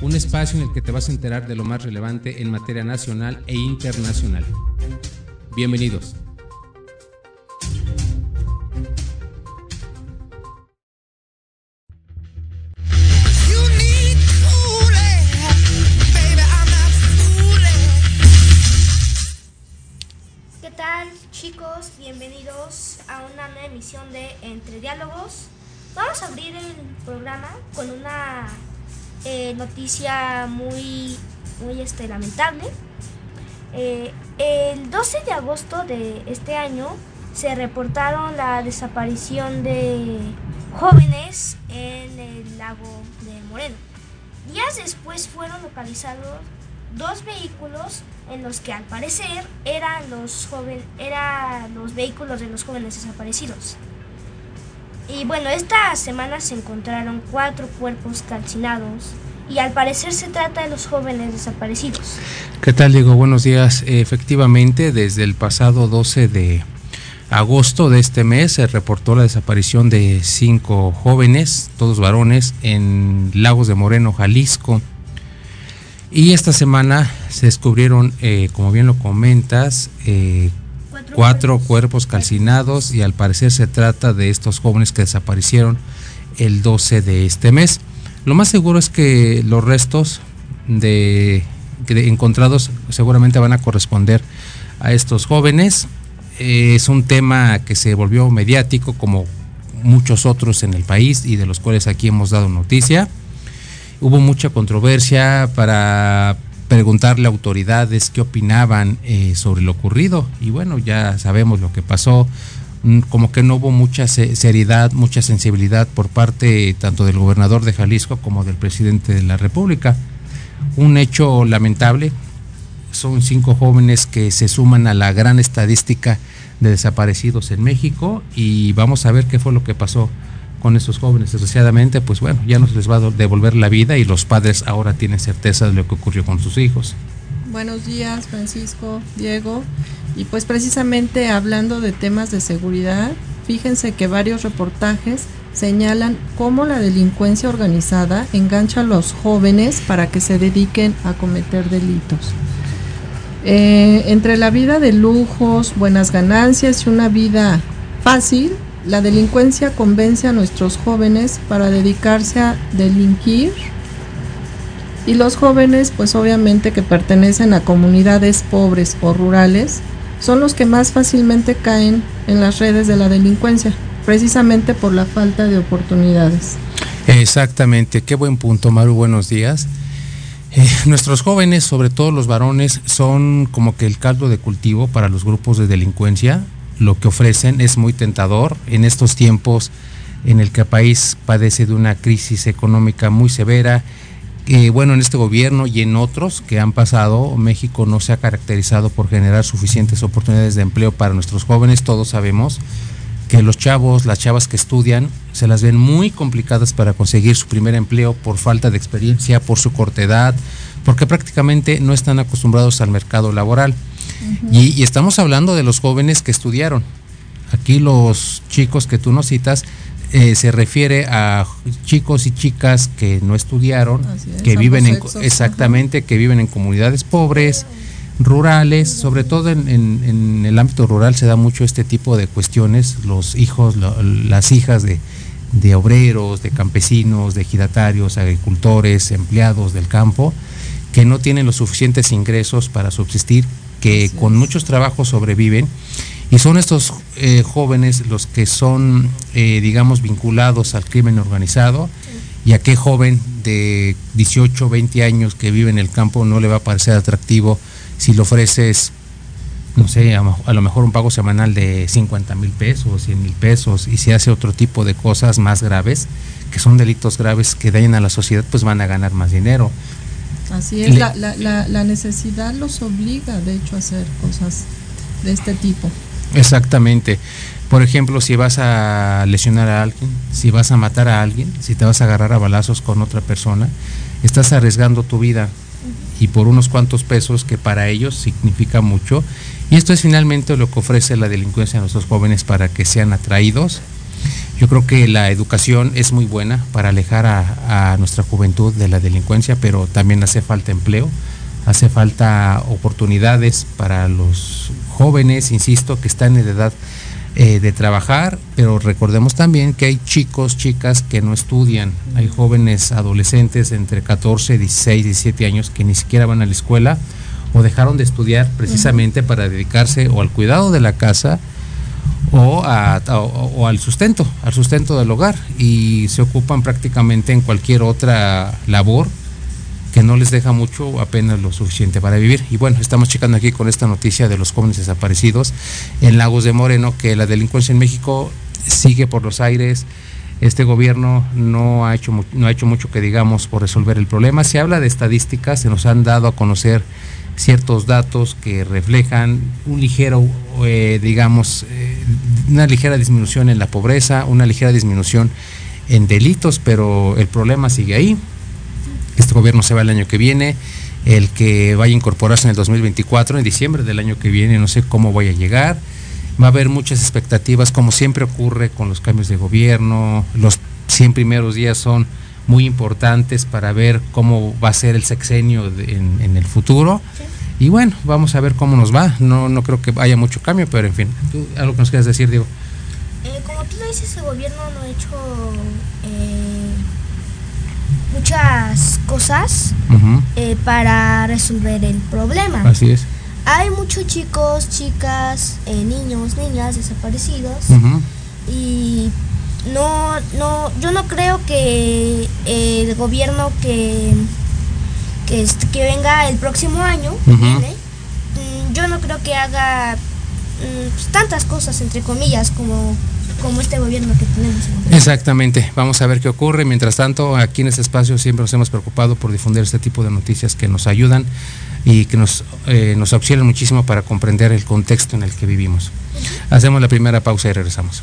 un espacio en el que te vas a enterar de lo más relevante en materia nacional e internacional. Bienvenidos. ¿Qué tal chicos? Bienvenidos a una nueva emisión de Entre Diálogos. Vamos a abrir el programa con una eh, noticia muy, muy este, lamentable. Eh, el 12 de agosto de este año se reportaron la desaparición de jóvenes en el lago de Moreno. Días después fueron localizados dos vehículos en los que al parecer eran los, joven, eran los vehículos de los jóvenes desaparecidos. Y bueno, esta semana se encontraron cuatro cuerpos calcinados y al parecer se trata de los jóvenes desaparecidos. ¿Qué tal, Diego? Buenos días. Efectivamente, desde el pasado 12 de agosto de este mes se reportó la desaparición de cinco jóvenes, todos varones, en Lagos de Moreno, Jalisco. Y esta semana se descubrieron, eh, como bien lo comentas, eh, cuatro cuerpos calcinados y al parecer se trata de estos jóvenes que desaparecieron el 12 de este mes. Lo más seguro es que los restos de, encontrados seguramente van a corresponder a estos jóvenes. Es un tema que se volvió mediático como muchos otros en el país y de los cuales aquí hemos dado noticia. Hubo mucha controversia para preguntarle a autoridades qué opinaban eh, sobre lo ocurrido. Y bueno, ya sabemos lo que pasó, mm, como que no hubo mucha seriedad, mucha sensibilidad por parte tanto del gobernador de Jalisco como del presidente de la República. Un hecho lamentable, son cinco jóvenes que se suman a la gran estadística de desaparecidos en México y vamos a ver qué fue lo que pasó con esos jóvenes. Desgraciadamente, pues bueno, ya nos les va a devolver la vida y los padres ahora tienen certeza de lo que ocurrió con sus hijos. Buenos días, Francisco, Diego. Y pues precisamente hablando de temas de seguridad, fíjense que varios reportajes señalan cómo la delincuencia organizada engancha a los jóvenes para que se dediquen a cometer delitos. Eh, entre la vida de lujos, buenas ganancias y una vida fácil, la delincuencia convence a nuestros jóvenes para dedicarse a delinquir y los jóvenes pues obviamente que pertenecen a comunidades pobres o rurales son los que más fácilmente caen en las redes de la delincuencia, precisamente por la falta de oportunidades. Exactamente, qué buen punto, Maru, buenos días. Eh, nuestros jóvenes, sobre todo los varones, son como que el caldo de cultivo para los grupos de delincuencia lo que ofrecen es muy tentador en estos tiempos en el que el país padece de una crisis económica muy severa. Eh, bueno, en este gobierno y en otros que han pasado, México no se ha caracterizado por generar suficientes oportunidades de empleo para nuestros jóvenes. Todos sabemos que los chavos, las chavas que estudian, se las ven muy complicadas para conseguir su primer empleo por falta de experiencia, por su corta edad, porque prácticamente no están acostumbrados al mercado laboral y, estamos hablando de los jóvenes que estudiaron. Aquí los chicos que tú nos citas eh, se refiere a chicos y chicas que no estudiaron, que viven en, exactamente, que viven en comunidades pobres, rurales, sobre todo en, el ámbito rural se da mucho este tipo de cuestiones, los hijos, las hijas de, de obreros, de campesinos, de ejidatarios, agricultores, empleados del campo, que no tienen los suficientes ingresos para subsistir que con muchos trabajos sobreviven y son estos eh, jóvenes los que son, eh, digamos, vinculados al crimen organizado y a qué joven de 18, 20 años que vive en el campo no le va a parecer atractivo si le ofreces, no sé, a, a lo mejor un pago semanal de 50 mil pesos, 100 mil pesos y se hace otro tipo de cosas más graves que son delitos graves que dañan a la sociedad, pues van a ganar más dinero. Así es, la, la, la, necesidad los obliga, de hecho, a hacer cosas de este tipo. Exactamente. Por ejemplo, si vas a lesionar a alguien, si vas a matar a alguien, si te vas a agarrar a balazos con otra persona, estás arriesgando tu vida y por unos cuantos pesos que para ellos significa mucho. Y esto es finalmente lo que ofrece la delincuencia a nuestros jóvenes para que sean atraídos. Yo creo que la educación es muy buena para alejar a, nuestra juventud de la delincuencia, pero también hace falta empleo, hace falta oportunidades para los jóvenes, insisto, que están en edad eh, de trabajar, pero recordemos también que hay chicos, chicas que no estudian, hay jóvenes adolescentes entre 14, 16, 17 años que ni siquiera van a la escuela o dejaron de estudiar precisamente para dedicarse o al cuidado de la casa o, o, al sustento, al sustento del hogar y se ocupan prácticamente en cualquier otra labor que no les deja mucho, apenas lo suficiente para vivir. Y bueno, estamos checando aquí con esta noticia de los jóvenes desaparecidos en Lagos de Moreno, que la delincuencia en México sigue por los aires. Este gobierno no ha hecho, no ha hecho mucho que digamos por resolver el problema. Se habla de estadísticas, se nos han dado a conocer ciertos datos que reflejan un ligero, eh, digamos, eh, una ligera disminución en la pobreza, una ligera disminución en delitos, pero el problema sigue ahí este gobierno se va el año que viene, el que vaya a incorporarse en el 2024, en diciembre del año que viene, no sé cómo vaya a llegar. Va a haber muchas expectativas, como siempre ocurre con los cambios de gobierno. Los 100 primeros días son muy importantes para ver cómo va a ser el sexenio en, el futuro. Y bueno, vamos a ver cómo nos va. No, no creo que haya mucho cambio, pero en fin, algo que nos quieras decir, Diego. Eh, como tú dices, el gobierno no ha hecho eh, muchas cosas eh, para resolver el problema. Así es. Hay muchos chicos, chicas, niños, niñas desaparecidos y no, no, yo no creo que el gobierno que que, que venga el próximo año, mm, yo no creo que haga mm, pues, tantas cosas entre comillas como como este gobierno que tenemos. Exactamente, vamos a ver qué ocurre. Mientras tanto, aquí en este espacio siempre nos hemos preocupado por difundir este tipo de noticias que nos ayudan y que nos, eh, nos auxilian muchísimo para comprender el contexto en el que vivimos. Hacemos la primera pausa y regresamos.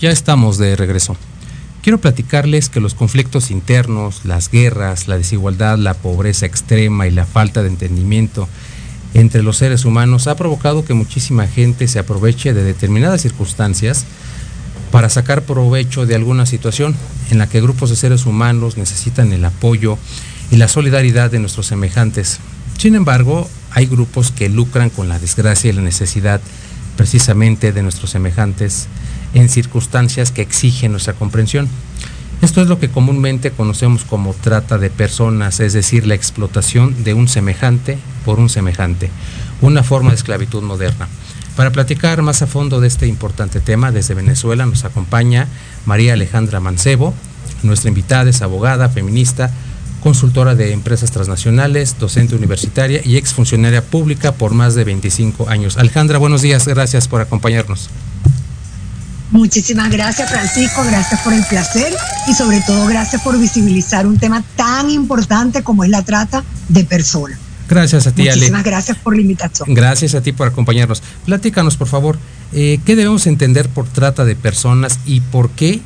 Ya estamos de regreso. Quiero platicarles que los conflictos internos, las guerras, la desigualdad, la pobreza extrema y la falta de entendimiento entre los seres humanos ha provocado que muchísima gente se aproveche de determinadas circunstancias para sacar provecho de alguna situación en la que grupos de seres humanos necesitan el apoyo y la solidaridad de nuestros semejantes. Sin embargo, hay grupos que lucran con la desgracia y la necesidad precisamente de nuestros semejantes en circunstancias que exigen nuestra comprensión. Esto es lo que comúnmente conocemos como trata de personas, es decir, la explotación de un semejante por un semejante, una forma de esclavitud moderna. Para platicar más a fondo de este importante tema, desde Venezuela nos acompaña María Alejandra Mancebo. Nuestra invitada es abogada, feminista, consultora de empresas transnacionales, docente universitaria y exfuncionaria pública por más de 25 años. Alejandra, buenos días, gracias por acompañarnos. Muchísimas gracias Francisco, gracias por el placer y sobre todo gracias por visibilizar un tema tan importante como es la trata de personas. Gracias a ti, Ale. Muchísimas gracias por la invitación. Gracias a ti por acompañarnos. Platícanos, por favor, eh, ¿qué debemos entender por trata de personas y por qué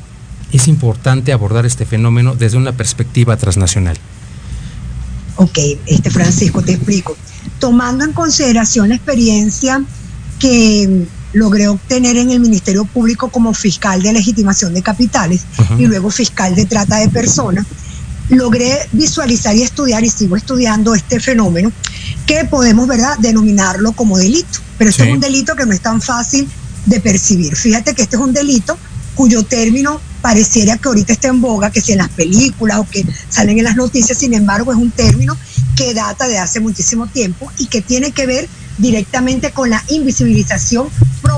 es importante abordar este fenómeno desde una perspectiva transnacional? Ok, este Francisco, te explico. Tomando en consideración la experiencia que logré obtener en el Ministerio Público como fiscal de legitimación de capitales y luego fiscal de trata de personas, logré visualizar y estudiar y sigo estudiando este fenómeno que podemos, ¿verdad?, denominarlo como delito. Pero este es un delito que no es tan fácil de percibir. Fíjate que este es un delito cuyo término pareciera que ahorita está en boga, que si en las películas o que salen en las noticias, sin embargo es un término que data de hace muchísimo tiempo y que tiene que ver directamente con la invisibilización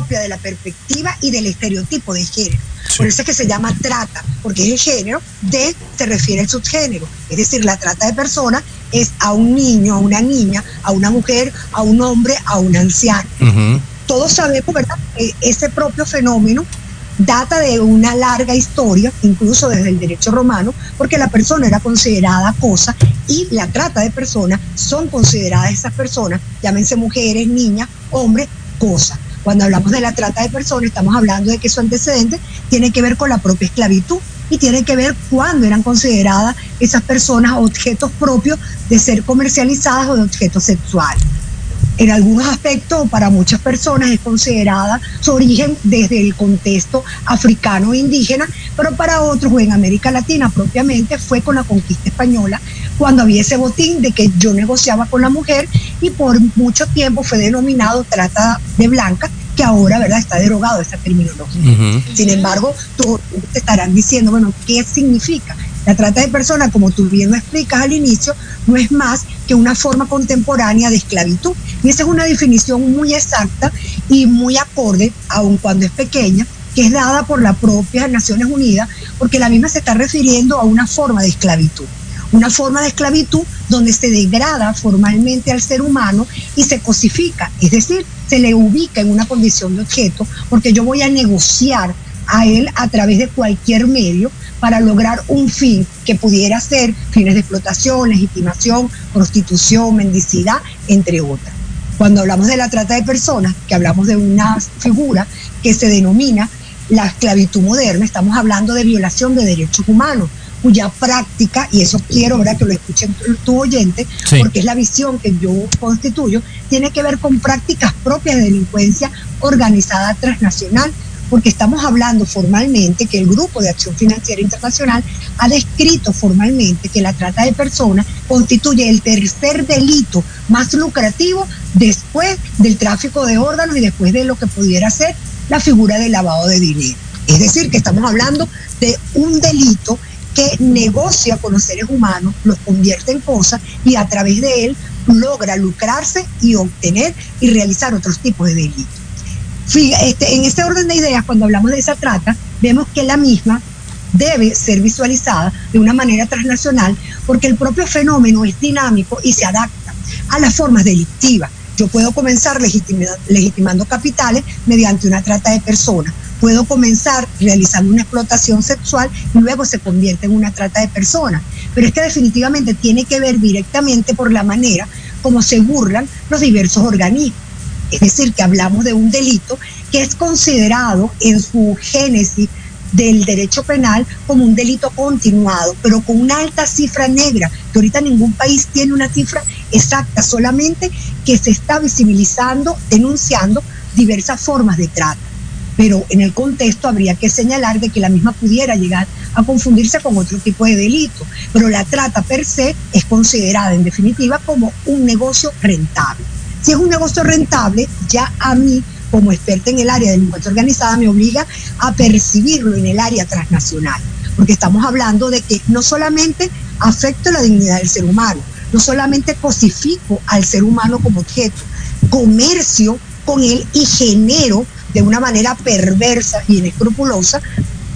propia de la perspectiva y del estereotipo de género. Por eso es que se llama trata, porque es el género de, se refiere al subgénero. Es decir, la trata de personas es a un niño, a una niña, a una mujer, a un hombre, a un anciano. Todos sabemos, ¿verdad?, que ese propio fenómeno data de una larga historia, incluso desde el derecho romano, porque la persona era considerada cosa y la trata de personas son consideradas esas personas, llámense mujeres, niñas, hombres, cosa. Cuando hablamos de la trata de personas, estamos hablando de que su antecedente tiene que ver con la propia esclavitud y tiene que ver cuándo eran consideradas esas personas objetos propios de ser comercializadas o de objetos sexuales. En algunos aspectos para muchas personas es considerada su origen desde el contexto africano e indígena, pero para otros o en América Latina propiamente fue con la conquista española, cuando había ese botín de que yo negociaba con la mujer y por mucho tiempo fue denominado trata de blanca, que ahora verdad está derogado esa terminología. Sin embargo, tú te estarán diciendo, bueno, ¿qué significa? La trata de personas, como tú bien lo explicas al inicio, no es más que una forma contemporánea de esclavitud. Y esa es una definición muy exacta y muy acorde, aun cuando es pequeña, que es dada por la propia Naciones Unidas, porque la misma se está refiriendo a una forma de esclavitud. Una forma de esclavitud donde se degrada formalmente al ser humano y se cosifica, es decir, se le ubica en una condición de objeto, porque yo voy a negociar a él a través de cualquier medio para lograr un fin que pudiera ser fines de explotación, legitimación, prostitución, mendicidad, entre otras. Cuando hablamos de la trata de personas, que hablamos de una figura que se denomina la esclavitud moderna, estamos hablando de violación de derechos humanos, cuya práctica, y eso quiero ¿verdad? que lo escuchen tu oyente, porque es la visión que yo constituyo, tiene que ver con prácticas propias de delincuencia organizada transnacional porque estamos hablando formalmente que el Grupo de Acción Financiera Internacional ha descrito formalmente que la trata de personas constituye el tercer delito más lucrativo después del tráfico de órganos y después de lo que pudiera ser la figura del lavado de dinero. Es decir, que estamos hablando de un delito que negocia con los seres humanos, los convierte en cosas y a través de él logra lucrarse y obtener y realizar otros tipos de delitos. Este, en este orden de ideas, cuando hablamos de esa trata, vemos que la misma debe ser visualizada de una manera transnacional porque el propio fenómeno es dinámico y se adapta a las formas delictivas. Yo puedo comenzar legitimando capitales mediante una trata de personas. Puedo comenzar realizando una explotación sexual y luego se convierte en una trata de personas. Pero es que definitivamente tiene que ver directamente por la manera como se burlan los diversos organismos es decir, que hablamos de un delito que es considerado en su génesis del derecho penal como un delito continuado, pero con una alta cifra negra, que ahorita ningún país tiene una cifra exacta, solamente que se está visibilizando, denunciando diversas formas de trata. Pero en el contexto habría que señalar de que la misma pudiera llegar a confundirse con otro tipo de delito. Pero la trata per se es considerada en definitiva como un negocio rentable. Si es un negocio rentable, ya a mí como experta en el área de delincuencia organizada me obliga a percibirlo en el área transnacional, porque estamos hablando de que no solamente afecto la dignidad del ser humano, no solamente cosifico al ser humano como objeto, comercio con él y genero de una manera perversa y inescrupulosa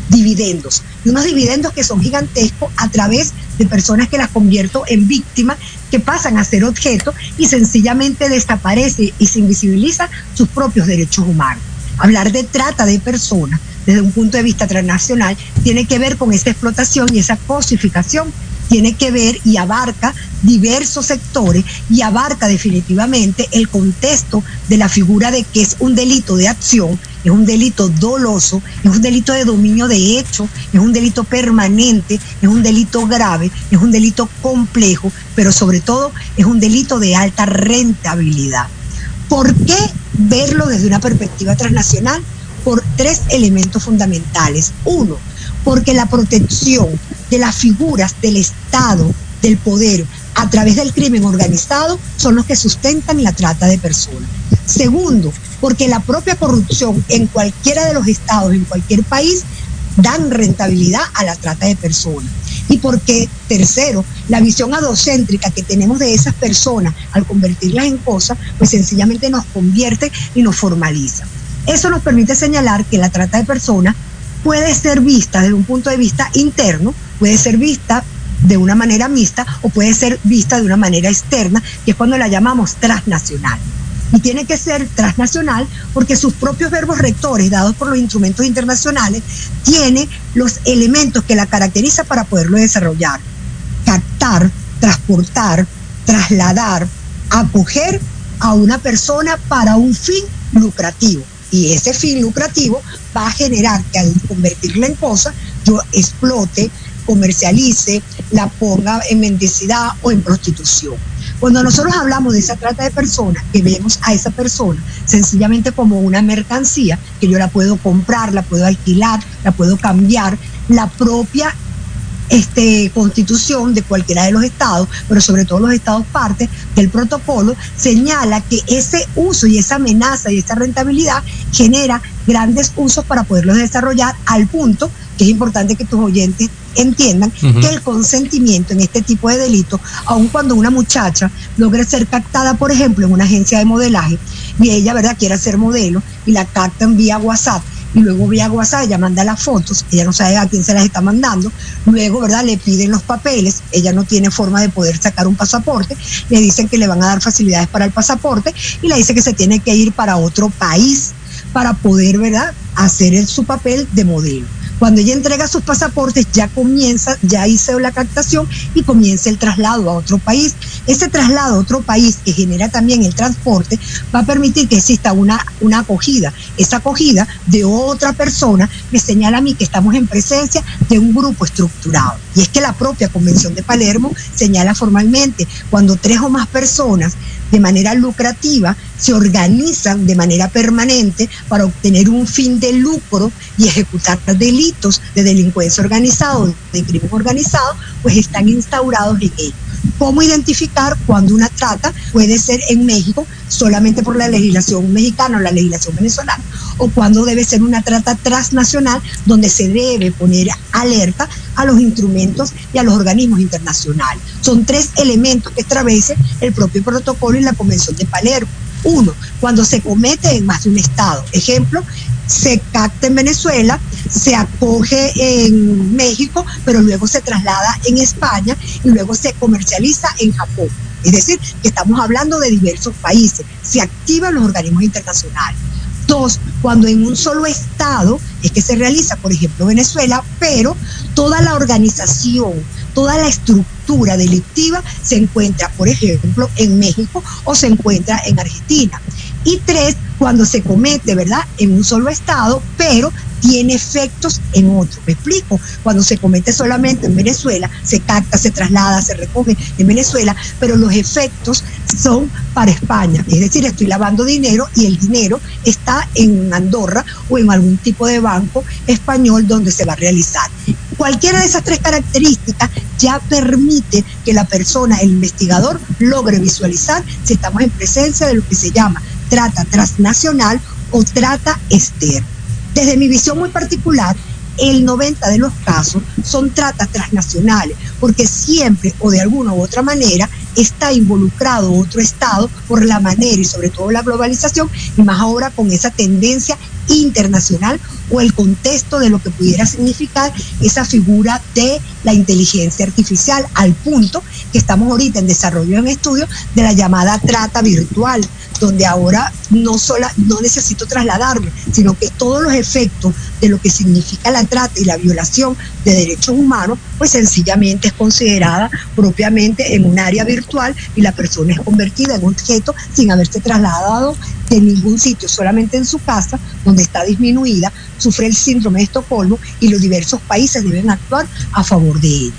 dividendos. Y unos dividendos que son gigantescos a través de personas que las convierto en víctimas, que pasan a ser objeto y sencillamente desaparece y se invisibiliza sus propios derechos humanos. Hablar de trata de personas desde un punto de vista transnacional tiene que ver con esa explotación y esa cosificación tiene que ver y abarca diversos sectores y abarca definitivamente el contexto de la figura de que es un delito de acción, es un delito doloso, es un delito de dominio de hecho, es un delito permanente, es un delito grave, es un delito complejo, pero sobre todo es un delito de alta rentabilidad. ¿Por qué verlo desde una perspectiva transnacional? Por tres elementos fundamentales. Uno, porque la protección de las figuras del Estado, del poder, a través del crimen organizado, son los que sustentan la trata de personas. Segundo, porque la propia corrupción en cualquiera de los estados, en cualquier país, dan rentabilidad a la trata de personas. Y porque, tercero, la visión adocéntrica que tenemos de esas personas al convertirlas en cosas, pues sencillamente nos convierte y nos formaliza. Eso nos permite señalar que la trata de personas puede ser vista desde un punto de vista interno, puede ser vista de una manera mixta o puede ser vista de una manera externa, que es cuando la llamamos transnacional. Y tiene que ser transnacional porque sus propios verbos rectores, dados por los instrumentos internacionales, tiene los elementos que la caracterizan para poderlo desarrollar. Captar, transportar, trasladar, acoger a una persona para un fin lucrativo y ese fin lucrativo va a generar que al convertirla en cosa, yo explote, comercialice, la ponga en mendicidad o en prostitución. Cuando nosotros hablamos de esa trata de personas, que vemos a esa persona sencillamente como una mercancía, que yo la puedo comprar, la puedo alquilar, la puedo cambiar, la propia este, constitución de cualquiera de los estados, pero sobre todo los estados partes del protocolo, señala que ese uso y esa amenaza y esa rentabilidad genera grandes usos para poderlos desarrollar al punto que es importante que tus oyentes entiendan que el consentimiento en este tipo de delitos, aun cuando una muchacha logre ser captada, por ejemplo, en una agencia de modelaje, y ella, ¿verdad?, quiera ser modelo y la captan vía WhatsApp, y luego vía WhatsApp ella manda las fotos, ella no sabe a quién se las está mandando, luego, ¿verdad? Le piden los papeles, ella no tiene forma de poder sacar un pasaporte, le dicen que le van a dar facilidades para el pasaporte y le dice que se tiene que ir para otro país para poder, ¿verdad?, hacer su papel de modelo. Cuando ella entrega sus pasaportes, ya comienza, ya hizo la captación y comienza el traslado a otro país. Ese traslado a otro país que genera también el transporte va a permitir que exista una, una acogida. Esa acogida de otra persona me señala a mí que estamos en presencia de un grupo estructurado. Y es que la propia Convención de Palermo señala formalmente cuando tres o más personas de manera lucrativa se organizan de manera permanente para obtener un fin de lucro y ejecutar delitos de delincuencia organizada, de crimen organizado, pues están instaurados en ello. ¿Cómo identificar cuando una trata puede ser en México solamente por la legislación mexicana o la legislación venezolana? O cuando debe ser una trata transnacional donde se debe poner alerta a los instrumentos y a los organismos internacionales. Son tres elementos que establece el propio protocolo y la Convención de Palermo. Uno, cuando se comete en más de un estado. Ejemplo, se capta en Venezuela, se acoge en México, pero luego se traslada en España y luego se comercializa en Japón. Es decir, que estamos hablando de diversos países. Se activan los organismos internacionales. Dos, cuando en un solo estado es que se realiza, por ejemplo, Venezuela, pero toda la organización, toda la estructura delictiva se encuentra, por ejemplo, en México o se encuentra en Argentina. Y tres, cuando se comete, ¿verdad?, en un solo estado, pero tiene efectos en otro. Me explico, cuando se comete solamente en Venezuela, se capta, se traslada, se recoge en Venezuela, pero los efectos son para España. Es decir, estoy lavando dinero y el dinero está en Andorra o en algún tipo de banco español donde se va a realizar. Cualquiera de esas tres características ya permite que la persona, el investigador, logre visualizar si estamos en presencia de lo que se llama trata transnacional o trata externa. Desde mi visión muy particular, el 90 de los casos son tratas transnacionales, porque siempre o de alguna u otra manera está involucrado otro Estado por la manera y sobre todo la globalización, y más ahora con esa tendencia internacional o el contexto de lo que pudiera significar esa figura de la inteligencia artificial, al punto que estamos ahorita en desarrollo en estudio de la llamada trata virtual, donde ahora no, sola, no necesito trasladarme, sino que todos los efectos de lo que significa la trata y la violación de derechos humanos, pues sencillamente es considerada propiamente en un área virtual y la persona es convertida en un objeto sin haberse trasladado de ningún sitio, solamente en su casa, donde está disminuida, sufre el síndrome de Estocolmo y los diversos países deben actuar a favor de ella.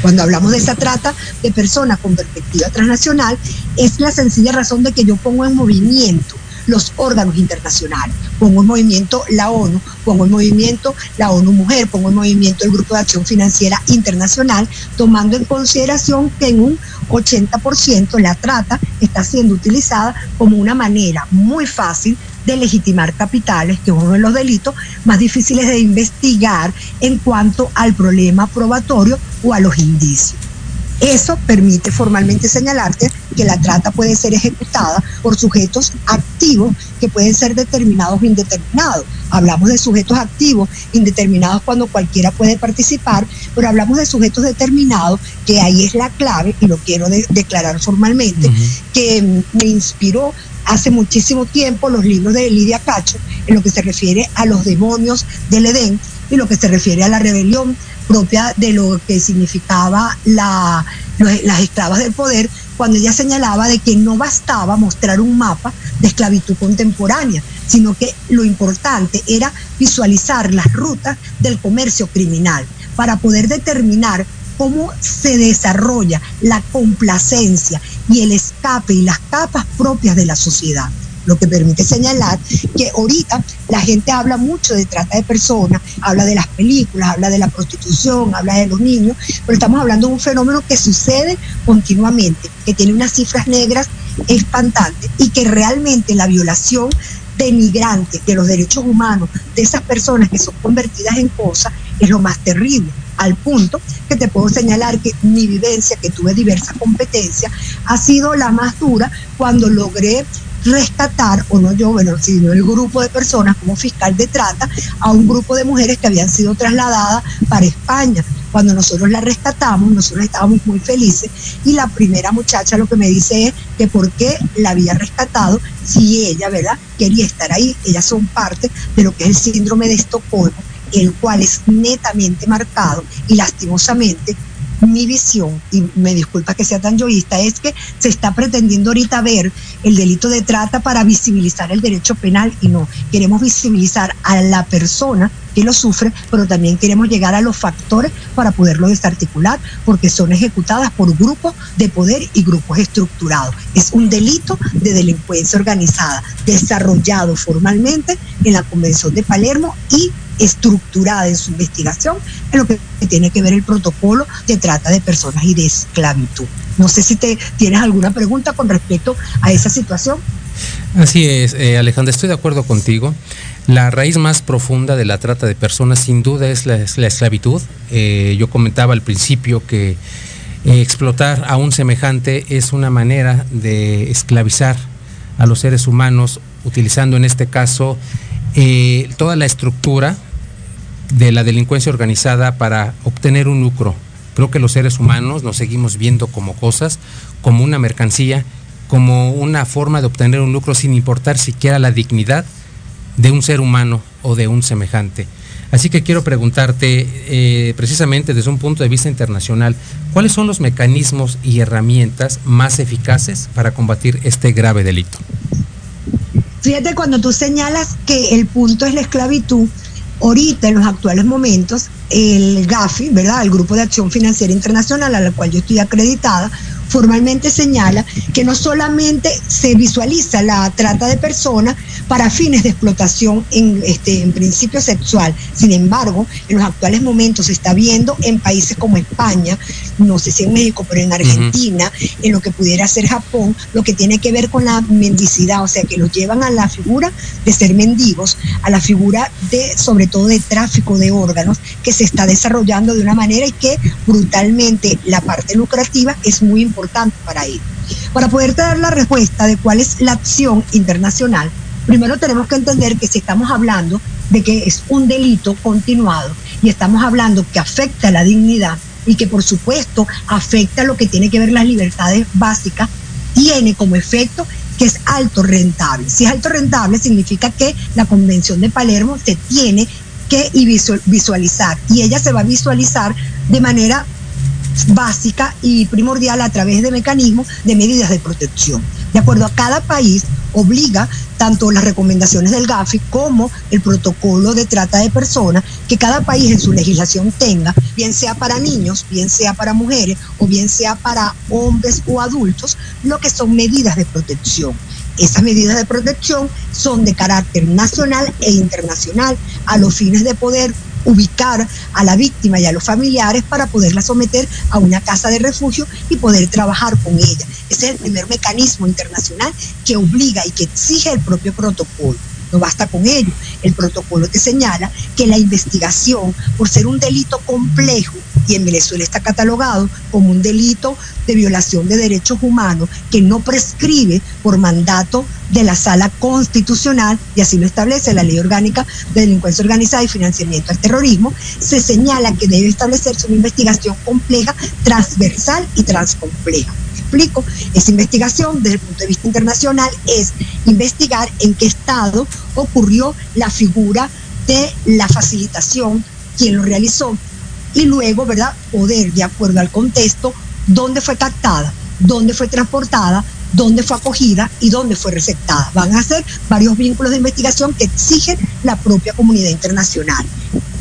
Cuando hablamos de esa trata de personas con perspectiva transnacional, es la sencilla razón de que yo pongo en movimiento los órganos internacionales. Pongo en movimiento la ONU, pongo en movimiento la ONU Mujer, pongo en movimiento el Grupo de Acción Financiera Internacional, tomando en consideración que en un 80% la trata está siendo utilizada como una manera muy fácil de legitimar capitales, que es uno de los delitos más difíciles de investigar en cuanto al problema probatorio o a los indicios. Eso permite formalmente señalarte que la trata puede ser ejecutada por sujetos activos que pueden ser determinados o indeterminados. Hablamos de sujetos activos indeterminados cuando cualquiera puede participar, pero hablamos de sujetos determinados, que ahí es la clave, y lo quiero declarar formalmente, que me inspiró hace muchísimo tiempo los libros de Lidia Cacho en lo que se refiere a los demonios del Edén y lo que se refiere a la rebelión propia de lo que significaba la, las esclavas del poder, cuando ella señalaba de que no bastaba mostrar un mapa de esclavitud contemporánea, sino que lo importante era visualizar las rutas del comercio criminal para poder determinar cómo se desarrolla la complacencia y el escape y las capas propias de la sociedad lo que permite señalar que ahorita la gente habla mucho de trata de personas, habla de las películas, habla de la prostitución, habla de los niños, pero estamos hablando de un fenómeno que sucede continuamente, que tiene unas cifras negras espantantes y que realmente la violación de migrantes, de los derechos humanos, de esas personas que son convertidas en cosas, es lo más terrible al punto que te puedo señalar que mi vivencia, que tuve diversas competencias, ha sido la más dura cuando logré rescatar, o no yo, bueno, sino el grupo de personas como fiscal de trata, a un grupo de mujeres que habían sido trasladadas para España. Cuando nosotros la rescatamos, nosotros estábamos muy felices y la primera muchacha lo que me dice es que por qué la había rescatado si ella, ¿verdad?, quería estar ahí. Ellas son parte de lo que es el síndrome de Estocolmo, el cual es netamente marcado y lastimosamente mi visión, y me disculpa que sea tan yoísta, es que se está pretendiendo ahorita ver el delito de trata para visibilizar el derecho penal y no, queremos visibilizar a la persona que lo sufre, pero también queremos llegar a los factores para poderlo desarticular, porque son ejecutadas por grupos de poder y grupos estructurados. Es un delito de delincuencia organizada, desarrollado formalmente en la Convención de Palermo y estructurada en su investigación en lo que tiene que ver el protocolo de trata de personas y de esclavitud. No sé si te tienes alguna pregunta con respecto a esa situación. Así es, eh, Alejandra, estoy de acuerdo contigo. La raíz más profunda de la trata de personas sin duda es la, esclavitud. Eh, yo comentaba al principio que eh, explotar a un semejante es una manera de esclavizar a los seres humanos, utilizando en este caso toda la estructura de la delincuencia organizada para obtener un lucro. Creo que los seres humanos nos seguimos viendo como cosas, como una mercancía, como una forma de obtener un lucro sin importar siquiera la dignidad de un ser humano o de un semejante. Así que quiero preguntarte, eh, precisamente desde un punto de vista internacional, ¿cuáles son los mecanismos y herramientas más eficaces para combatir este grave delito? Fíjate, cuando tú señalas que el punto es la esclavitud, Ahorita, en los actuales momentos, el GAFI, ¿verdad? El Grupo de Acción Financiera Internacional, a la cual yo estoy acreditada, formalmente señala que no solamente se visualiza la trata de personas para fines de explotación en, este, en principio sexual, sin embargo, en los actuales momentos se está viendo en países como España, no sé si en México, pero en Argentina, en lo que pudiera ser Japón, lo que tiene que ver con la mendicidad, o sea, que los llevan a la figura de ser mendigos, a la figura de, sobre todo, de tráfico de órganos, que se está desarrollando de una manera y que brutalmente la parte lucrativa es muy importante para ello. Para poder dar la respuesta de cuál es la acción internacional, primero tenemos que entender que si estamos hablando de que es un delito continuado y estamos hablando que afecta la dignidad y que por supuesto afecta lo que tiene que ver las libertades básicas, tiene como efecto que es alto rentable. Si es alto rentable significa que la Convención de Palermo se tiene que visualizar y ella se va a visualizar de manera básica y primordial a través de mecanismos de medidas de protección. De acuerdo a cada país, obliga tanto las recomendaciones del GAFI como el protocolo de trata de personas que cada país en su legislación tenga, bien sea para niños, bien sea para mujeres o bien sea para hombres o adultos, lo que son medidas de protección. Esas medidas de protección son de carácter nacional e internacional a los fines de poder ubicar a la víctima y a los familiares para poderla someter a una casa de refugio y poder trabajar con ella. Ese es el primer mecanismo internacional que obliga y que exige el propio protocolo. No basta con ello. El protocolo te señala que la investigación, por ser un delito complejo, y en Venezuela está catalogado como un delito de violación de derechos humanos que no prescribe por mandato de la sala constitucional, y así lo establece la ley orgánica de delincuencia organizada y financiamiento al terrorismo, se señala que debe establecerse una investigación compleja, transversal y transcompleja. Explico, esa investigación desde el punto de vista internacional es investigar en qué estado ocurrió la figura de la facilitación, quién lo realizó, y luego, ¿verdad?, poder, de acuerdo al contexto, dónde fue captada, dónde fue transportada, dónde fue acogida y dónde fue receptada. Van a ser varios vínculos de investigación que exigen la propia comunidad internacional.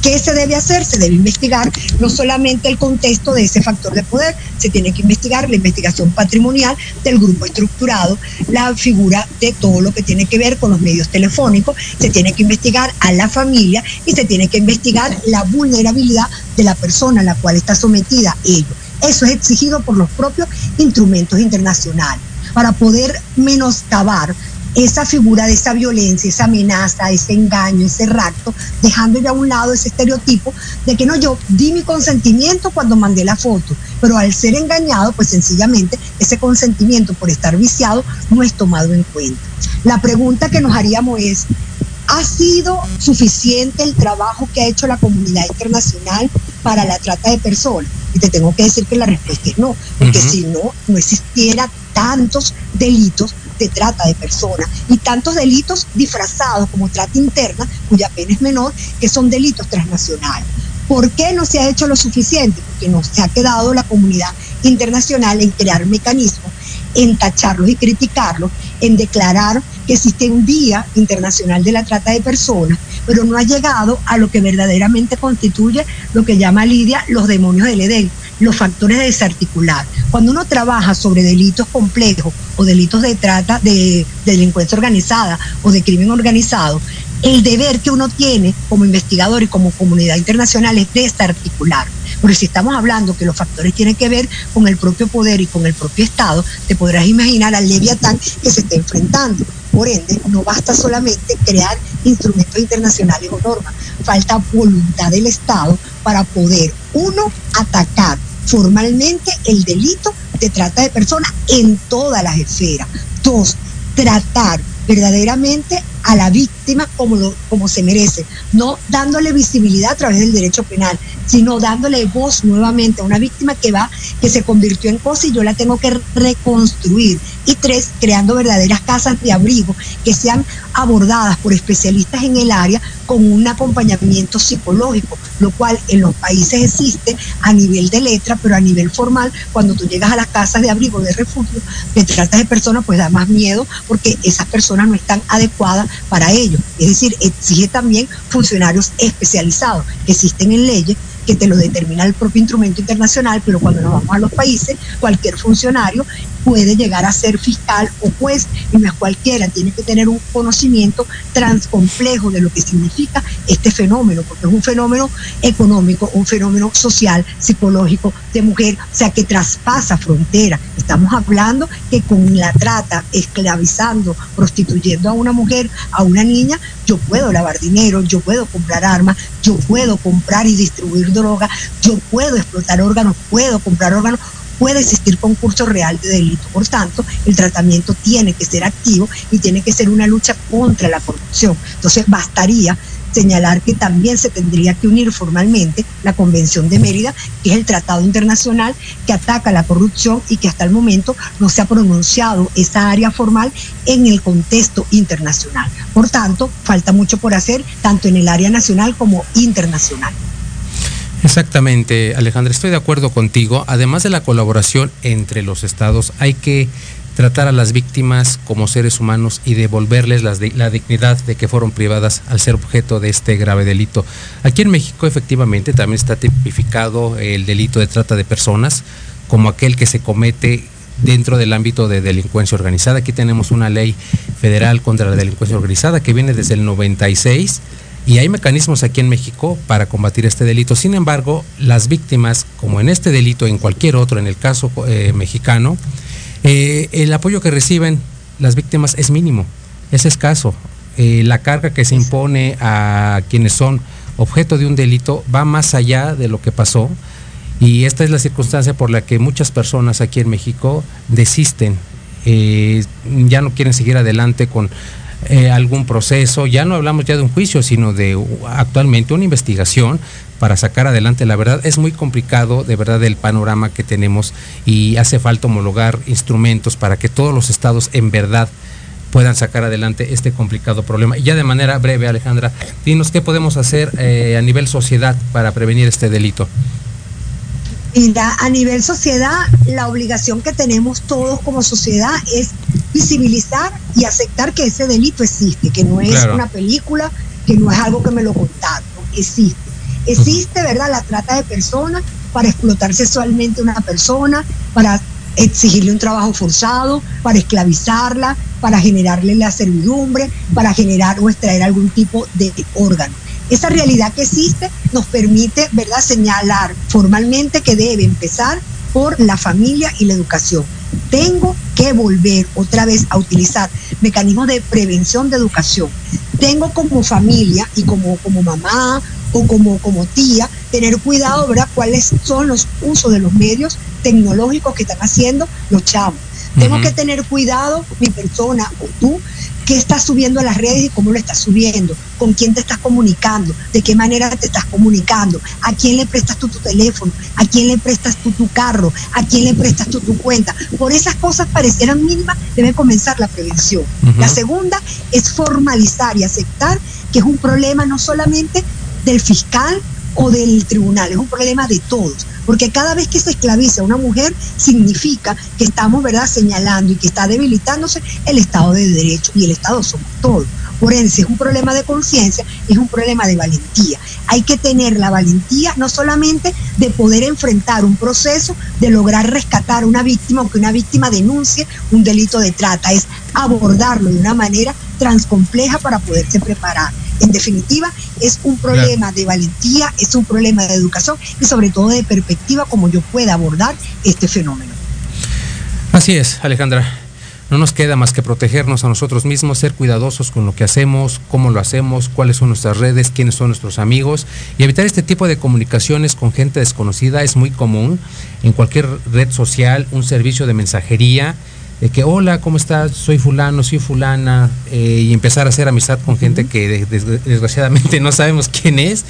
¿Qué se debe hacer? Se debe investigar no solamente el contexto de ese factor de poder, se tiene que investigar la investigación patrimonial del grupo estructurado, la figura de todo lo que tiene que ver con los medios telefónicos, se tiene que investigar a la familia y se tiene que investigar la vulnerabilidad de la persona a la cual está sometida ello. Eso es exigido por los propios instrumentos internacionales para poder menoscabar esa figura de esa violencia, esa amenaza, ese engaño, ese rapto, dejando ya a un lado ese estereotipo de que no, yo di mi consentimiento cuando mandé la foto, pero al ser engañado, pues sencillamente ese consentimiento por estar viciado no es tomado en cuenta. La pregunta que nos haríamos es, ¿ha sido suficiente el trabajo que ha hecho la comunidad internacional para la trata de personas? Y te tengo que decir que la respuesta es no, porque si no, no existiera tantos delitos de trata de personas y tantos delitos disfrazados como trata interna, cuya pena es menor, que son delitos transnacionales. ¿Por qué no se ha hecho lo suficiente? Porque no se ha quedado la comunidad internacional en crear mecanismos, en tacharlos y criticarlos, en declarar que existe un Día Internacional de la Trata de Personas, pero no ha llegado a lo que verdaderamente constituye lo que llama Lidia los demonios del Edén, los factores de desarticular. Cuando uno trabaja sobre delitos complejos o delitos de trata, de, delincuencia organizada o de crimen organizado, el deber que uno tiene como investigador y como comunidad internacional es desarticular. Porque si estamos hablando que los factores tienen que ver con el propio poder y con el propio Estado, te podrás imaginar al Leviatán que se está enfrentando. Por ende, no basta solamente crear instrumentos internacionales o normas, falta voluntad del Estado para poder, uno, atacar formalmente el delito de trata de personas en todas las esferas. Dos, tratar verdaderamente a la víctima como, como se merece, no dándole visibilidad a través del derecho penal, sino dándole voz nuevamente a una víctima que va, que se convirtió en cosa y yo la tengo que reconstruir. Y tres, creando verdaderas casas de abrigo que sean abordadas por especialistas en el área con un acompañamiento psicológico, lo cual en los países existe a nivel de letra, pero a nivel formal, cuando tú llegas a las casas de abrigo de refugio, te tratas de personas, pues da más miedo porque esas personas no están adecuadas para ello. Es decir, exige también funcionarios especializados que existen en leyes que te lo determina el propio instrumento internacional, pero cuando nos vamos a los países, cualquier funcionario puede llegar a ser fiscal o juez, y no es cualquiera, tiene que tener un conocimiento transcomplejo de lo que significa este fenómeno, porque es un fenómeno económico, un fenómeno social, psicológico, de mujer, o sea, que traspasa fronteras. Estamos hablando que con la trata, esclavizando, prostituyendo a una mujer, a una niña, yo puedo lavar dinero, yo puedo comprar armas, yo puedo comprar y distribuir droga, yo puedo explotar órganos, puedo comprar órganos, puede existir concurso real de delito. Por tanto, el tratamiento tiene que ser activo y tiene que ser una lucha contra la corrupción. Entonces, bastaría señalar que también se tendría que unir formalmente la Convención de Mérida, que es el tratado internacional que ataca la corrupción y que hasta el momento no se ha pronunciado esa área formal en el contexto internacional. Por tanto, falta mucho por hacer, tanto en el área nacional como internacional. Exactamente, Alejandra, estoy de acuerdo contigo. Además de la colaboración entre los estados, hay que tratar a las víctimas como seres humanos y devolverles la, dignidad de que fueron privadas al ser objeto de este grave delito. Aquí en México efectivamente también está tipificado el delito de trata de personas como aquel que se comete dentro del ámbito de delincuencia organizada. Aquí tenemos una ley federal contra la delincuencia organizada que viene desde el 96 y hay mecanismos aquí en México para combatir este delito. Sin embargo, las víctimas, como en este delito, en cualquier otro, en el caso eh, mexicano, eh, el apoyo que reciben las víctimas es mínimo, es escaso. Eh, la carga que se impone a quienes son objeto de un delito va más allá de lo que pasó y esta es la circunstancia por la que muchas personas aquí en México desisten, eh, ya no quieren seguir adelante con algún proceso, ya no hablamos ya de un juicio, sino de actualmente una investigación para sacar adelante la verdad. Es muy complicado, de verdad, el panorama que tenemos y hace falta homologar instrumentos para que todos los estados en verdad puedan sacar adelante este complicado problema. Y ya de manera breve, Alejandra, dinos qué podemos hacer eh, a nivel sociedad para prevenir este delito. Mira, a nivel sociedad, la obligación que tenemos todos como sociedad es visibilizar y aceptar que ese delito existe, que no es claro. una película, que no es algo que me lo contaron, existe. Existe, ¿verdad?, la trata de personas para explotar sexualmente a una persona, para exigirle un trabajo forzado, para esclavizarla, para generarle la servidumbre, para generar o extraer algún tipo de órgano. Esa realidad que existe nos permite, ¿verdad?, señalar formalmente que debe empezar por la familia y la educación. Tengo que volver otra vez a utilizar mecanismos de prevención de educación. Tengo como familia y como, como mamá o como, como tía, tener cuidado, ¿verdad? Cuáles son los usos de los medios tecnológicos que están haciendo los chavos. Uh -huh. Tengo que tener cuidado, mi persona o tú, qué estás subiendo a las redes y cómo lo estás subiendo, con quién te estás comunicando, de qué manera te estás comunicando, a quién le prestas tú tu teléfono, a quién le prestas tú tu carro, a quién le prestas tú tu cuenta. Por esas cosas parecieran mínimas, debe comenzar la prevención. Uh -huh. La segunda es formalizar y aceptar que es un problema no solamente del fiscal o del tribunal, es un problema de todos, porque cada vez que se esclaviza a una mujer significa que estamos verdad señalando y que está debilitándose el Estado de Derecho y el Estado somos todos. Por ende, es un problema de conciencia, es un problema de valentía. Hay que tener la valentía no solamente de poder enfrentar un proceso, de lograr rescatar a una víctima o que una víctima denuncie un delito de trata, es abordarlo de una manera transcompleja para poderse preparar. En definitiva, es un problema claro. de valentía, es un problema de educación y sobre todo de perspectiva como yo pueda abordar este fenómeno. Así es, Alejandra. No nos queda más que protegernos a nosotros mismos, ser cuidadosos con lo que hacemos, cómo lo hacemos, cuáles son nuestras redes, quiénes son nuestros amigos y evitar este tipo de comunicaciones con gente desconocida es muy común en cualquier red social, un servicio de mensajería de que hola, ¿cómo estás? Soy fulano, soy fulana, eh, y empezar a hacer amistad con gente que des desgraciadamente no sabemos quién es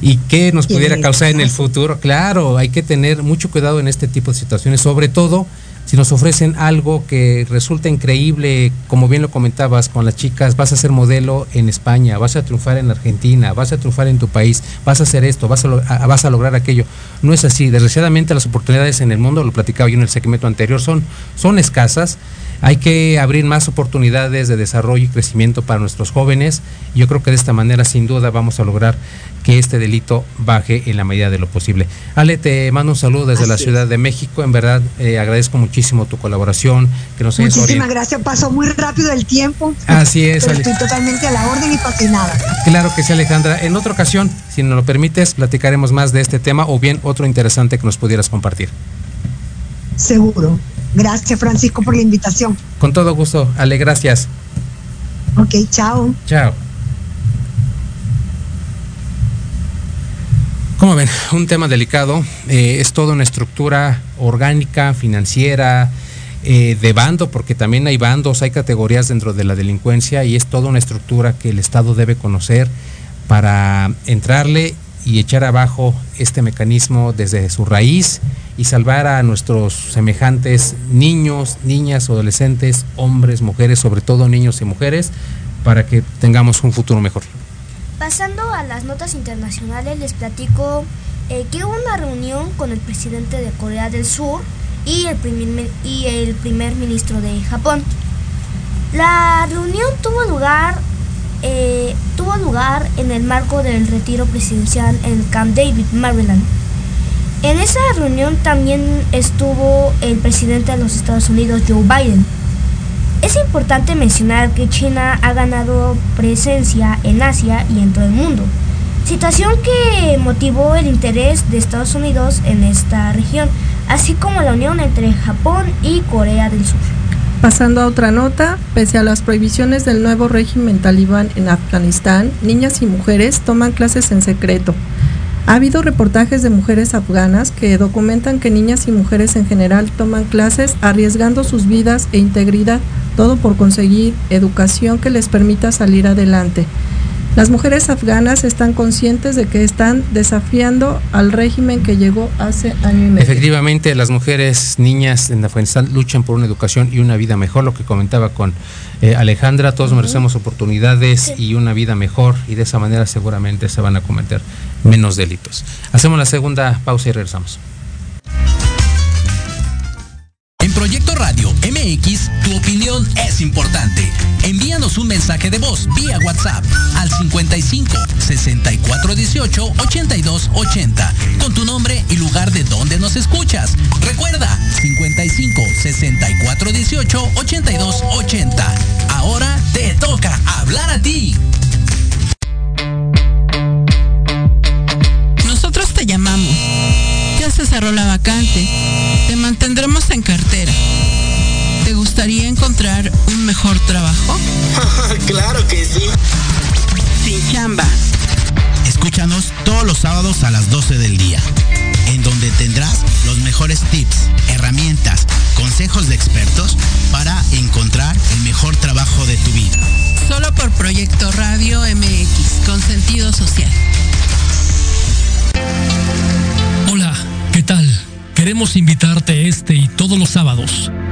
y qué nos pudiera causar en el futuro. Claro, hay que tener mucho cuidado en este tipo de situaciones, sobre todo si nos ofrecen algo que resulta increíble, como bien lo comentabas con las chicas, vas a ser modelo en España, vas a triunfar en Argentina, vas a triunfar en tu país, vas a hacer esto, vas a, vas a lograr aquello. No es así. Desgraciadamente las oportunidades en el mundo, lo platicaba yo en el segmento anterior, son, son escasas. Hay que abrir más oportunidades de desarrollo y crecimiento para nuestros jóvenes. Yo creo que de esta manera, sin duda, vamos a lograr que este delito baje en la medida de lo posible. Ale, te mando un saludo desde la Ciudad de México. En verdad, eh, agradezco muchísimo tu colaboración. Que nos Muchísimas gracias. Pasó muy rápido el tiempo. Así es. estoy totalmente a la orden y fascinada. Claro que sí, Alejandra. En otra ocasión, si nos lo permites, platicaremos más de este tema o bien otro interesante que nos pudieras compartir. Seguro. Gracias, Francisco, por la invitación. Con todo gusto, Ale, gracias. Ok, chao. Chao. Como ven, un tema delicado, eh, es toda una estructura orgánica, financiera, eh, de bando, porque también hay bandos, hay categorías dentro de la delincuencia y es toda una estructura que el Estado debe conocer para entrarle y echar abajo este mecanismo desde su raíz y salvar a nuestros semejantes niños, niñas, adolescentes, hombres, mujeres, sobre todo niños y mujeres, para que tengamos un futuro mejor. Pasando a las notas internacionales, les platico eh, que hubo una reunión con el presidente de Corea del Sur y el primer, y el primer ministro de Japón. La reunión tuvo lugar eh, tuvo lugar en el marco del retiro presidencial en Camp David, Maryland. En esa reunión también estuvo el presidente de los Estados Unidos, Joe Biden. Es importante mencionar que China ha ganado presencia en Asia y en todo el mundo, situación que motivó el interés de Estados Unidos en esta región, así como la unión entre Japón y Corea del Sur. Pasando a otra nota, pese a las prohibiciones del nuevo régimen talibán en Afganistán, niñas y mujeres toman clases en secreto. Ha habido reportajes de mujeres afganas que documentan que niñas y mujeres en general toman clases arriesgando sus vidas e integridad, todo por conseguir educación que les permita salir adelante. Las mujeres afganas están conscientes de que están desafiando al régimen que llegó hace año y medio. Efectivamente, las mujeres, niñas en Afganistán luchan por una educación y una vida mejor, lo que comentaba con eh, Alejandra, todos merecemos oportunidades y una vida mejor y de esa manera seguramente se van a cometer menos delitos. Hacemos la segunda pausa y regresamos. En Proyecto Radio MX, tu opinión es importante. Envíanos un mensaje de voz vía WhatsApp al 55 64 18 82 80 con tu nombre y lugar de donde nos escuchas. Recuerda 55 64 18 82 80. Ahora te toca hablar a ti. Nosotros te llamamos. Ya se cerró la vacante. Te mantendremos en cartera. ¿Te gustaría encontrar un mejor trabajo? claro que sí. Sin chamba. Escúchanos todos los sábados a las 12 del día, en donde tendrás los mejores tips, herramientas, consejos de expertos para encontrar el mejor trabajo de tu vida. Solo por Proyecto Radio MX, con sentido social. Hola, ¿qué tal? Queremos invitarte este y todos los sábados,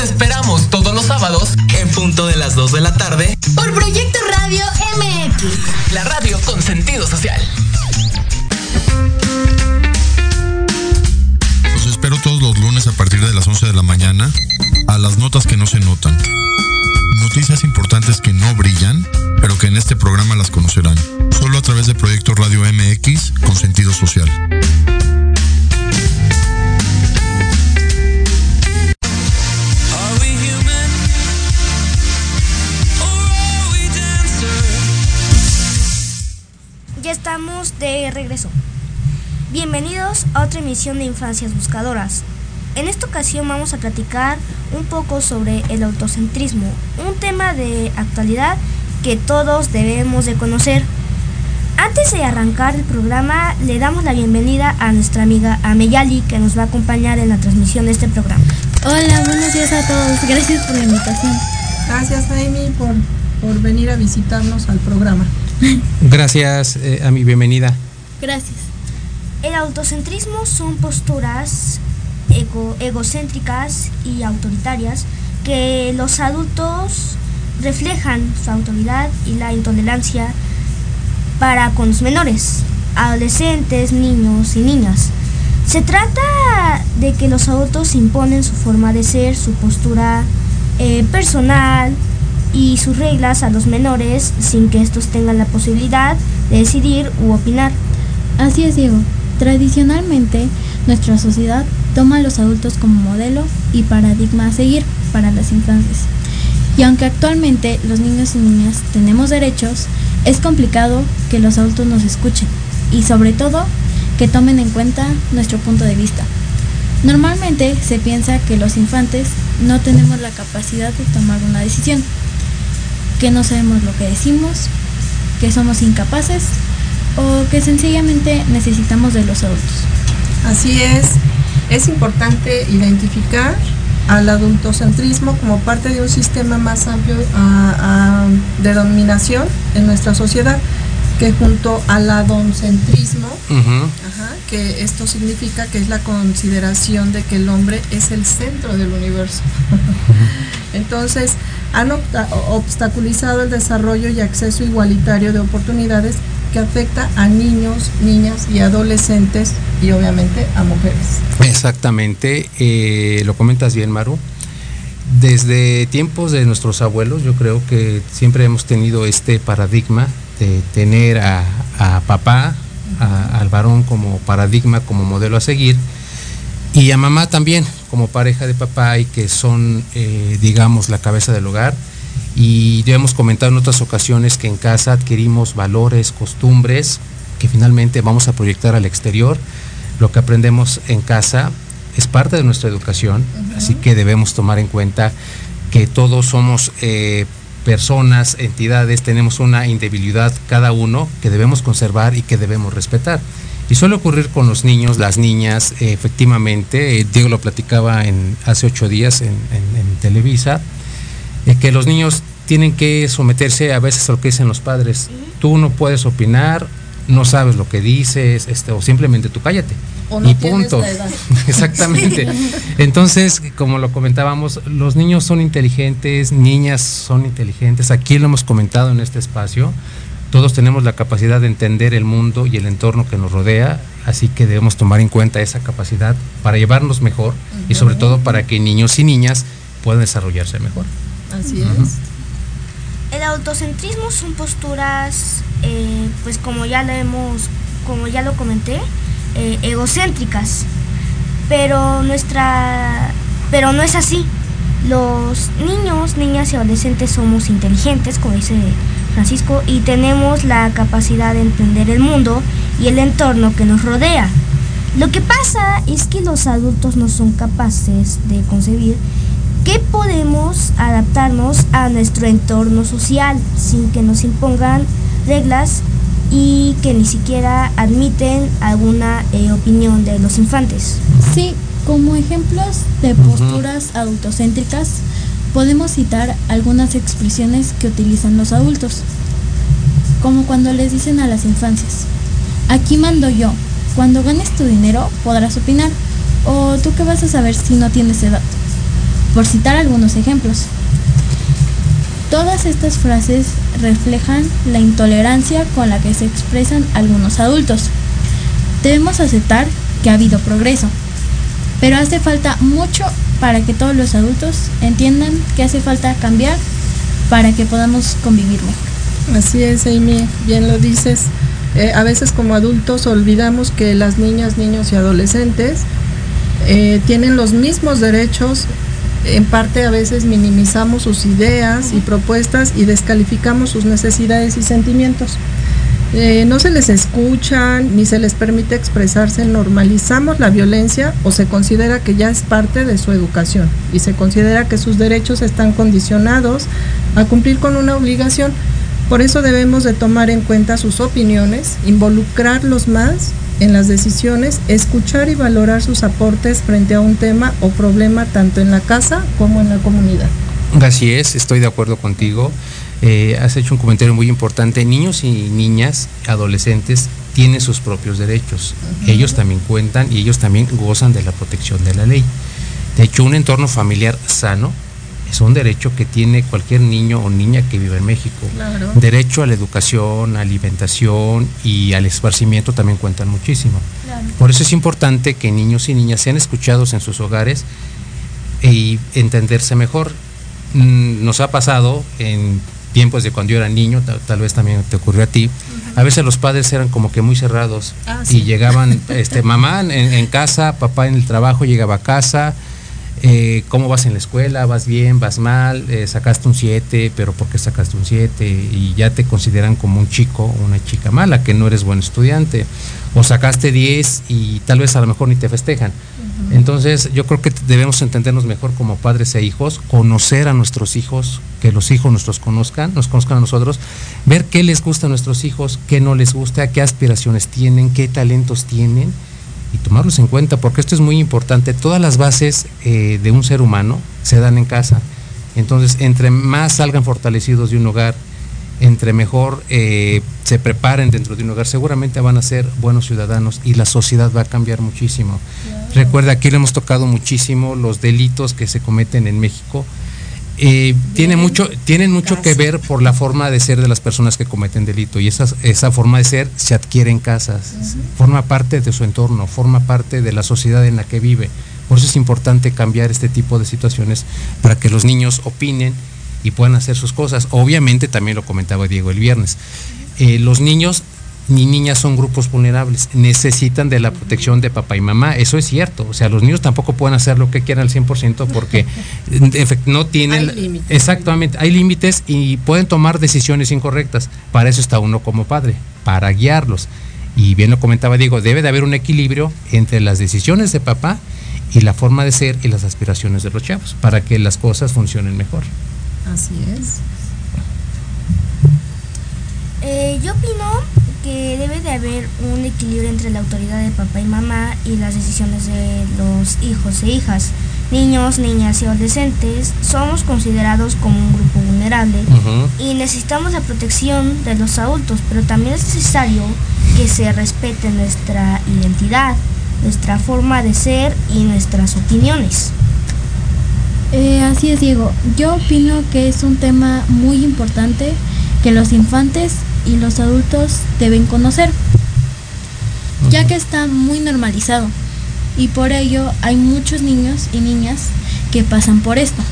Te esperamos todos los sábados en punto de las 2 de la tarde por Proyecto Radio MX. La radio con sentido social. Los espero todos los lunes a partir de las 11 de la mañana a las notas que no se notan. Noticias importantes que no brillan, pero que en este programa las conocerán. Solo a través de Proyecto Radio MX con sentido social. Ya estamos de regreso. Bienvenidos a otra emisión de Infancias Buscadoras. En esta ocasión vamos a platicar un poco sobre el autocentrismo, un tema de actualidad que todos debemos de conocer. Antes de arrancar el programa, le damos la bienvenida a nuestra amiga Ameyali, que nos va a acompañar en la transmisión de este programa. Hola, buenos días a todos. Gracias por la invitación. Gracias, Amy, por, por venir a visitarnos al programa. Gracias eh, a mi bienvenida. Gracias. El autocentrismo son posturas ego, egocéntricas y autoritarias que los adultos reflejan su autoridad y la intolerancia para con los menores, adolescentes, niños y niñas. Se trata de que los adultos imponen su forma de ser, su postura eh, personal y sus reglas a los menores sin que estos tengan la posibilidad de decidir u opinar. Así es, Diego. Tradicionalmente, nuestra sociedad toma a los adultos como modelo y paradigma a seguir para las infancias. Y aunque actualmente los niños y niñas tenemos derechos, es complicado que los adultos nos escuchen y sobre todo que tomen en cuenta nuestro punto de vista. Normalmente se piensa que los infantes no tenemos la capacidad de tomar una decisión, que no sabemos lo que decimos, que somos incapaces o que sencillamente necesitamos de los adultos. Así es, es importante identificar al adultocentrismo como parte de un sistema más amplio a, a, de dominación en nuestra sociedad que junto al adoncentrismo, uh -huh. ajá, que esto significa que es la consideración de que el hombre es el centro del universo. Entonces, han obstaculizado el desarrollo y acceso igualitario de oportunidades que afecta a niños, niñas y adolescentes y obviamente a mujeres. Exactamente, eh, lo comentas bien, Maru. Desde tiempos de nuestros abuelos, yo creo que siempre hemos tenido este paradigma de tener a, papá, al varón como paradigma, como modelo a seguir, y a mamá también como pareja de papá y que son, eh, digamos, la cabeza del hogar. Y ya hemos comentado en otras ocasiones que en casa adquirimos valores, costumbres que finalmente vamos a proyectar al exterior. Lo que aprendemos en casa es parte de nuestra educación, uh -huh. así que debemos tomar en cuenta que todos somos eh, personas, entidades, tenemos una individualidad cada uno que debemos conservar y que debemos respetar. Y suele ocurrir con los niños, las niñas, eh, efectivamente, eh, Diego lo platicaba en, hace ocho días en, en, en Televisa, eh, que los niños tienen que someterse a veces a lo que dicen los padres. Tú no puedes opinar, no sabes lo que dices, este, o simplemente tú cállate. O no y punto. Exactamente. Entonces, como lo comentábamos, los niños son inteligentes, niñas son inteligentes. Aquí lo hemos comentado en este espacio. Todos tenemos la capacidad de entender el mundo y el entorno que nos rodea, así que debemos tomar en cuenta esa capacidad para llevarnos mejor uh -huh. y sobre todo para que niños y niñas puedan desarrollarse mejor. Así uh -huh. es. El autocentrismo son posturas, eh, pues como ya lo hemos, como ya lo comenté, eh, egocéntricas, pero nuestra, pero no es así. Los niños, niñas y adolescentes somos inteligentes, como dice Francisco, y tenemos la capacidad de entender el mundo y el entorno que nos rodea. Lo que pasa es que los adultos no son capaces de concebir que podemos adaptarnos a nuestro entorno social sin que nos impongan reglas y que ni siquiera admiten alguna eh, opinión de los infantes. Sí, como ejemplos de posturas uh -huh. adultocéntricas, podemos citar algunas expresiones que utilizan los adultos, como cuando les dicen a las infancias, aquí mando yo, cuando ganes tu dinero podrás opinar, o tú qué vas a saber si no tienes edad, por citar algunos ejemplos. Todas estas frases reflejan la intolerancia con la que se expresan algunos adultos. Debemos aceptar que ha habido progreso, pero hace falta mucho para que todos los adultos entiendan que hace falta cambiar para que podamos convivir mejor. Así es, Amy, bien lo dices. Eh, a veces como adultos olvidamos que las niñas, niños y adolescentes eh, tienen los mismos derechos. En parte a veces minimizamos sus ideas y propuestas y descalificamos sus necesidades y sentimientos. Eh, no se les escucha ni se les permite expresarse, normalizamos la violencia o se considera que ya es parte de su educación y se considera que sus derechos están condicionados a cumplir con una obligación. Por eso debemos de tomar en cuenta sus opiniones, involucrarlos más en las decisiones, escuchar y valorar sus aportes frente a un tema o problema tanto en la casa como en la comunidad. Así es, estoy de acuerdo contigo. Eh, has hecho un comentario muy importante. Niños y niñas, adolescentes, tienen sus propios derechos. Ellos también cuentan y ellos también gozan de la protección de la ley. De hecho, un entorno familiar sano es un derecho que tiene cualquier niño o niña que vive en México. Claro. Derecho a la educación, alimentación y al esparcimiento también cuentan muchísimo. Claro. Por eso es importante que niños y niñas sean escuchados en sus hogares y entenderse mejor. Mm, Nos ha pasado en tiempos de cuando yo era niño, tal, tal vez también te ocurrió a ti, a veces los padres eran como que muy cerrados Ah, y llegaban, este, mamá en, en casa, papá en el trabajo, llegaba a casa, eh, ¿cómo vas en la escuela? ¿Vas bien? ¿Vas mal? Eh, ¿Sacaste un 7? ¿Pero por qué sacaste un 7? Y ya te consideran como un chico o una chica mala, que no eres buen estudiante. O sacaste 10 y tal vez a lo mejor ni te festejan. Entonces yo creo que debemos entendernos mejor como padres e hijos, conocer a nuestros hijos, que los hijos nuestros conozcan, nos conozcan a nosotros, ver qué les gusta a nuestros hijos, qué no les gusta, qué aspiraciones tienen, qué talentos tienen y tomarlos en cuenta, porque esto es muy importante. Todas las bases eh, de un ser humano se dan en casa. Entonces, entre más salgan fortalecidos de un hogar, entre mejor eh, se preparen dentro de un hogar, seguramente van a ser buenos ciudadanos y la sociedad va a cambiar muchísimo. Recuerda, aquí le hemos tocado muchísimo los delitos que se cometen en México. Eh, tiene mucho, tienen mucho que ver por la forma de ser de las personas que cometen delito y esa, esa forma de ser se adquiere en casas, forma parte de su entorno, forma parte de la sociedad en la que vive. Por eso es importante cambiar este tipo de situaciones para que los niños opinen y puedan hacer sus cosas. Obviamente, también lo comentaba Diego el viernes, eh, los niños ni niñas son grupos vulnerables, necesitan de la protección de papá y mamá, eso es cierto, o sea, los niños tampoco pueden hacer lo que quieran al 100% porque no tienen... Hay límites. Exactamente, hay límites y pueden tomar decisiones incorrectas, para eso está uno como padre, para guiarlos. Y bien lo comentaba Diego, debe de haber un equilibrio entre las decisiones de papá y la forma de ser y las aspiraciones de los chavos, para que las cosas funcionen mejor. Así es. Eh, yo opino que debe de haber un equilibrio entre la autoridad de papá y mamá y las decisiones de los hijos e hijas. Niños, niñas y adolescentes somos considerados como un grupo vulnerable y necesitamos la protección de los adultos, pero también es necesario que se respete nuestra identidad, nuestra forma de ser y nuestras opiniones. Eh, así es, Diego. Yo opino que es un tema muy importante que los infantes y los adultos deben conocer, ya que está muy normalizado y por ello hay muchos niños y niñas que pasan por esto.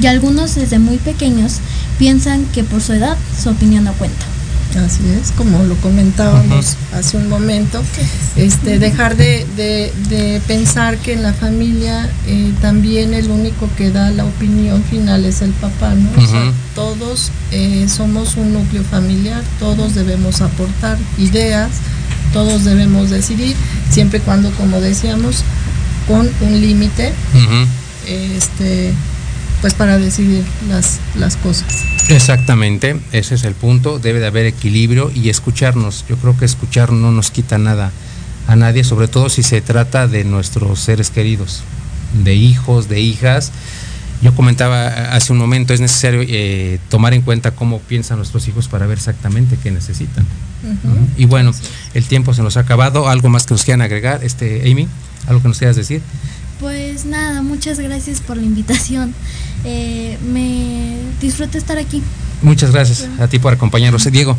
Y algunos desde muy pequeños piensan que por su edad su opinión no cuenta. Así es, como lo comentábamos hace un momento, este, dejar de, de- de pensar que en la familia eh, también el único que da la opinión final es el papá, ¿no? O sea, Ujú. todos eh, somos un núcleo familiar, todos debemos aportar ideas, todos debemos decidir, siempre y cuando, como decíamos, con un límite, este, pues para decidir las, las cosas. Exactamente, ese es el punto, debe de haber equilibrio y escucharnos. Yo creo que escuchar no nos quita nada a nadie, sobre todo si se trata de nuestros seres queridos, de hijos, de hijas. Yo comentaba hace un momento, es necesario eh, tomar en cuenta cómo piensan nuestros hijos para ver exactamente qué necesitan. Y bueno, el tiempo se nos ha acabado. ¿Algo más que nos quieran agregar, este Amy? ¿Algo que nos quieras decir? Pues nada, muchas gracias por la invitación. Eh, me disfruto estar aquí. Muchas gracias a ti por acompañarnos. Eh, Diego.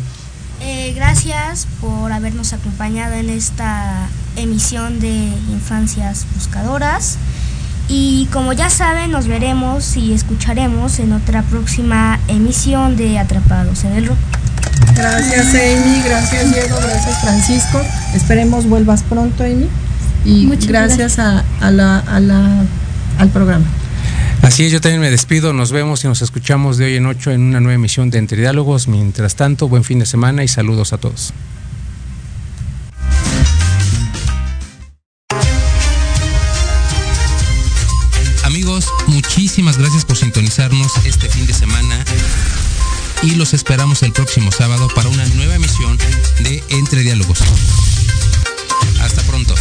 Eh, gracias por habernos acompañado en esta emisión de Infancias Buscadoras. Y como ya saben, nos veremos y escucharemos en otra próxima emisión de Atrapados en el Rock. Gracias Amy, gracias Diego, gracias Francisco. Esperemos vuelvas pronto Amy. Y Muchas gracias, A, a la, a la, al programa. Así es, yo también me despido, nos vemos y nos escuchamos de hoy en ocho en una nueva emisión de Entre Diálogos. Mientras tanto, buen fin de semana y saludos a todos. Amigos, muchísimas gracias por sintonizarnos este fin de semana y los esperamos el próximo sábado para una nueva emisión de Entre Diálogos. Hasta pronto.